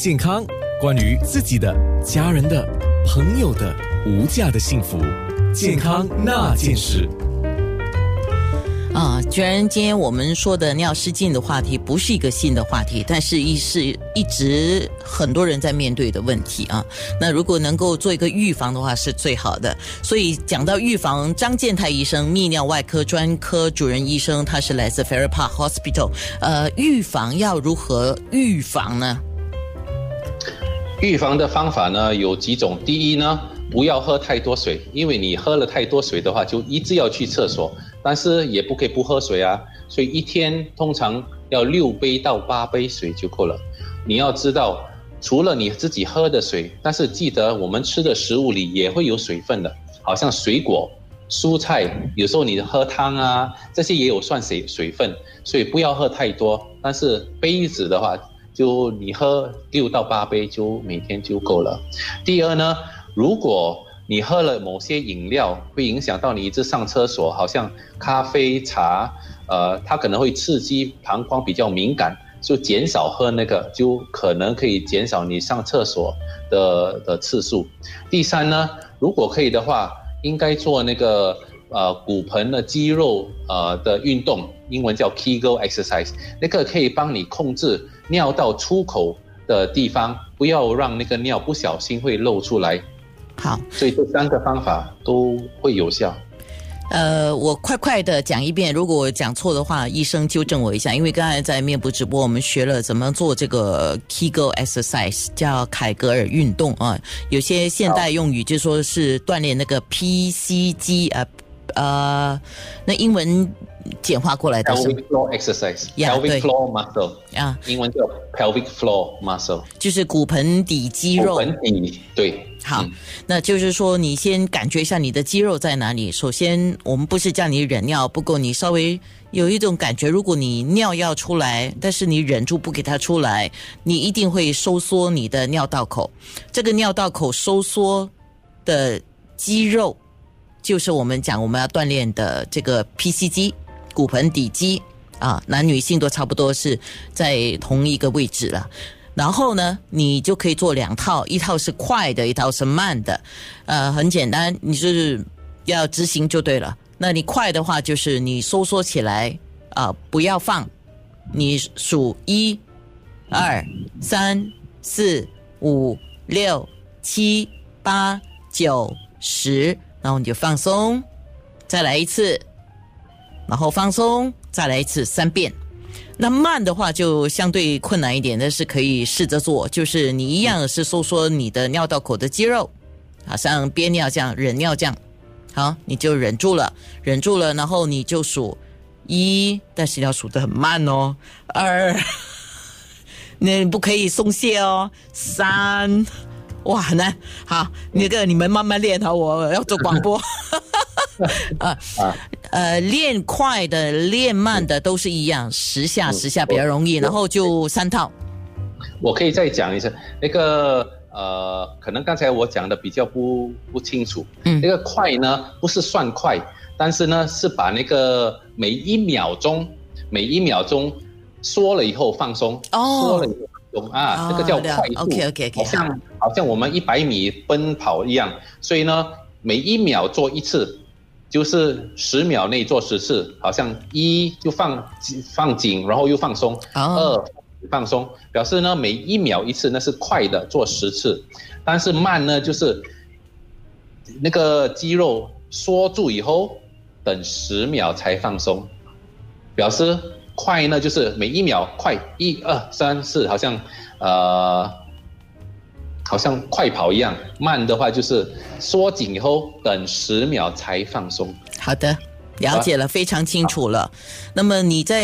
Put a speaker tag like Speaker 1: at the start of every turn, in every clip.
Speaker 1: 健康，关于自己的、家人的、朋友的无价的幸福，健康那件事。
Speaker 2: 啊，居然今天我们说的尿失禁的话题不是一个新的话题，但是一是一直很多人在面对的问题啊。那如果能够做一个预防的话，是最好的。所以讲到预防，张建泰医生，泌尿外科专科主任医生，他是来自 f a i r Park Hospital。呃，预防要如何预防呢？
Speaker 3: 预防的方法呢有几种，第一呢，不要喝太多水，因为你喝了太多水的话，就一直要去厕所，但是也不可以不喝水啊，所以一天通常要六杯到八杯水就够了。你要知道，除了你自己喝的水，但是记得我们吃的食物里也会有水分的，好像水果、蔬菜，有时候你喝汤啊，这些也有算水水分，所以不要喝太多，但是杯子的话。就你喝六到八杯就每天就够了。第二呢，如果你喝了某些饮料会影响到你一直上厕所，好像咖啡、茶，呃，它可能会刺激膀胱比较敏感，就减少喝那个，就可能可以减少你上厕所的的次数。第三呢，如果可以的话，应该做那个呃骨盆的肌肉呃的运动，英文叫 Kegel exercise，那个可以帮你控制。尿道出口的地方，不要让那个尿不小心会漏出来。
Speaker 2: 好，
Speaker 3: 所以这三个方法都会有效。
Speaker 2: 呃，我快快的讲一遍，如果我讲错的话，医生纠正我一下。因为刚才在面部直播，我们学了怎么做这个 Kegel exercise，叫凯格尔运动啊。有些现代用语就说是锻炼那个 PCG 啊，呃，那英文。简化过来的
Speaker 3: pelvic floor exercise，pelvic floor muscle 啊，英文叫 pelvic floor muscle，
Speaker 2: 就是骨盆底肌肉。
Speaker 3: 骨盆底对，
Speaker 2: 好，那就是说你先感觉一下你的肌肉在哪里。首先，我们不是叫你忍尿，不过你稍微有一种感觉，如果你尿要出来，但是你忍住不给它出来，你一定会收缩你的尿道口。这个尿道口收缩的肌肉，就是我们讲我们要锻炼的这个 PCG。骨盆底肌啊，男女性都差不多是在同一个位置了。然后呢，你就可以做两套，一套是快的，一套是慢的。呃，很简单，你是要执行就对了。那你快的话，就是你收缩起来啊，不要放，你数一、二、三、四、五、六、七、八、九、十，然后你就放松，再来一次。然后放松，再来一次三遍。那慢的话就相对困难一点，但是可以试着做。就是你一样是收缩你的尿道口的肌肉，好像憋尿这样、忍尿这样。好，你就忍住了，忍住了，然后你就数一，但是要数得很慢哦。二，那不可以松懈哦。三，哇，很难。好，那个你们慢慢练好，我要做广播。啊啊呃，练快的、练慢的都是一样，十下十下比较容易，然后就三套。
Speaker 3: 我可以再讲一下那个呃，可能刚才我讲的比较不不清楚。嗯，那个快呢，不是算快，但是呢是把那个每一秒钟每一秒钟缩了以后放松，缩了以后放松啊，这个叫快速。
Speaker 2: OK OK OK，
Speaker 3: 好像好像我们一百米奔跑一样，所以呢每一秒做一次。就是十秒内做十次，好像一就放放紧，然后又放松，二放松，表示呢每一秒一次，那是快的做十次，但是慢呢就是那个肌肉缩住以后，等十秒才放松，表示快呢就是每一秒快一二三四，好像呃。好像快跑一样，慢的话就是缩紧以后等十秒才放松。
Speaker 2: 好的，了解了，非常清楚了。那么你在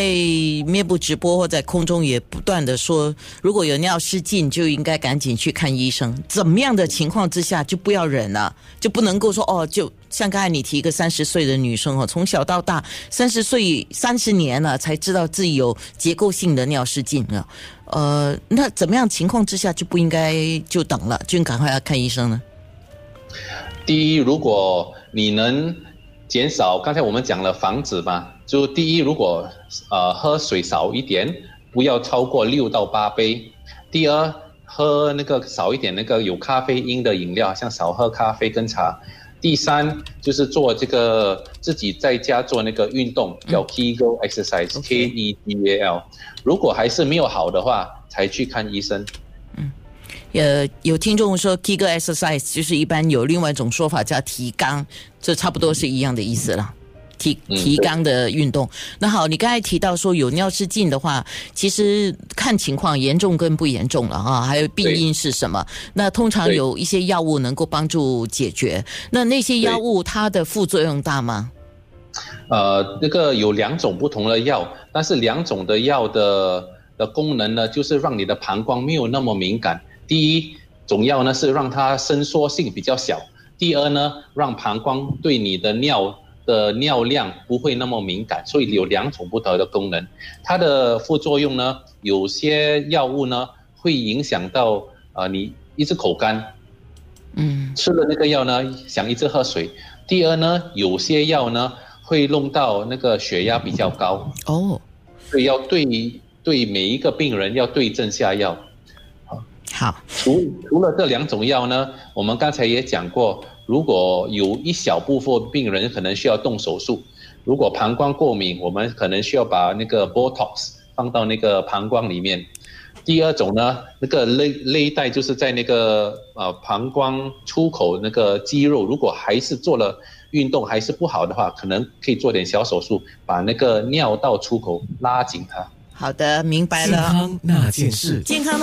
Speaker 2: 面部直播或在空中也不断的说，如果有尿失禁就应该赶紧去看医生。怎么样的情况之下就不要忍了，就不能够说哦，就像刚才你提一个三十岁的女生哦，从小到大三十岁三十年了才知道自己有结构性的尿失禁了。呃，那怎么样情况之下就不应该就等了，就赶快要看医生呢？
Speaker 3: 第一，如果你能减少，刚才我们讲了防止嘛，就第一，如果呃喝水少一点，不要超过六到八杯。第二，喝那个少一点那个有咖啡因的饮料，像少喝咖啡跟茶。第三就是做这个自己在家做那个运动，叫 Kegel exercise，K E G A L。如果还是没有好的话，才去看医生。
Speaker 2: 呃，有听众说 Kegel exercise 就是一般有另外一种说法叫提肛，这差不多是一样的意思了。提提肛的运动。那好，你刚才提到说有尿失禁的话，其实看情况严重跟不严重了啊，还有病因是什么？那通常有一些药物能够帮助解决。那那些药物它的副作用大吗？
Speaker 3: 呃，那个有两种不同的药，但是两种的药的的功能呢，就是让你的膀胱没有那么敏感。第一种药呢是让它伸缩性比较小，第二呢让膀胱对你的尿的尿量不会那么敏感，所以有两种不同的功能。它的副作用呢，有些药物呢会影响到呃你一直口干，
Speaker 2: 嗯
Speaker 3: 吃了那个药呢，想一直喝水。第二呢，有些药呢会弄到那个血压比较高，
Speaker 2: 哦，
Speaker 3: 所以要对对每一个病人要对症下药。
Speaker 2: 好，
Speaker 3: 除除了这两种药呢，我们刚才也讲过，如果有一小部分病人可能需要动手术，如果膀胱过敏，我们可能需要把那个 Botox 放到那个膀胱里面。第二种呢，那个勒勒带就是在那个呃膀胱出口那个肌肉，如果还是做了运动还是不好的话，可能可以做点小手术，把那个尿道出口拉紧它。
Speaker 2: 好的，明白了
Speaker 1: 健
Speaker 2: 了。
Speaker 1: 康那件事。
Speaker 2: 健康的。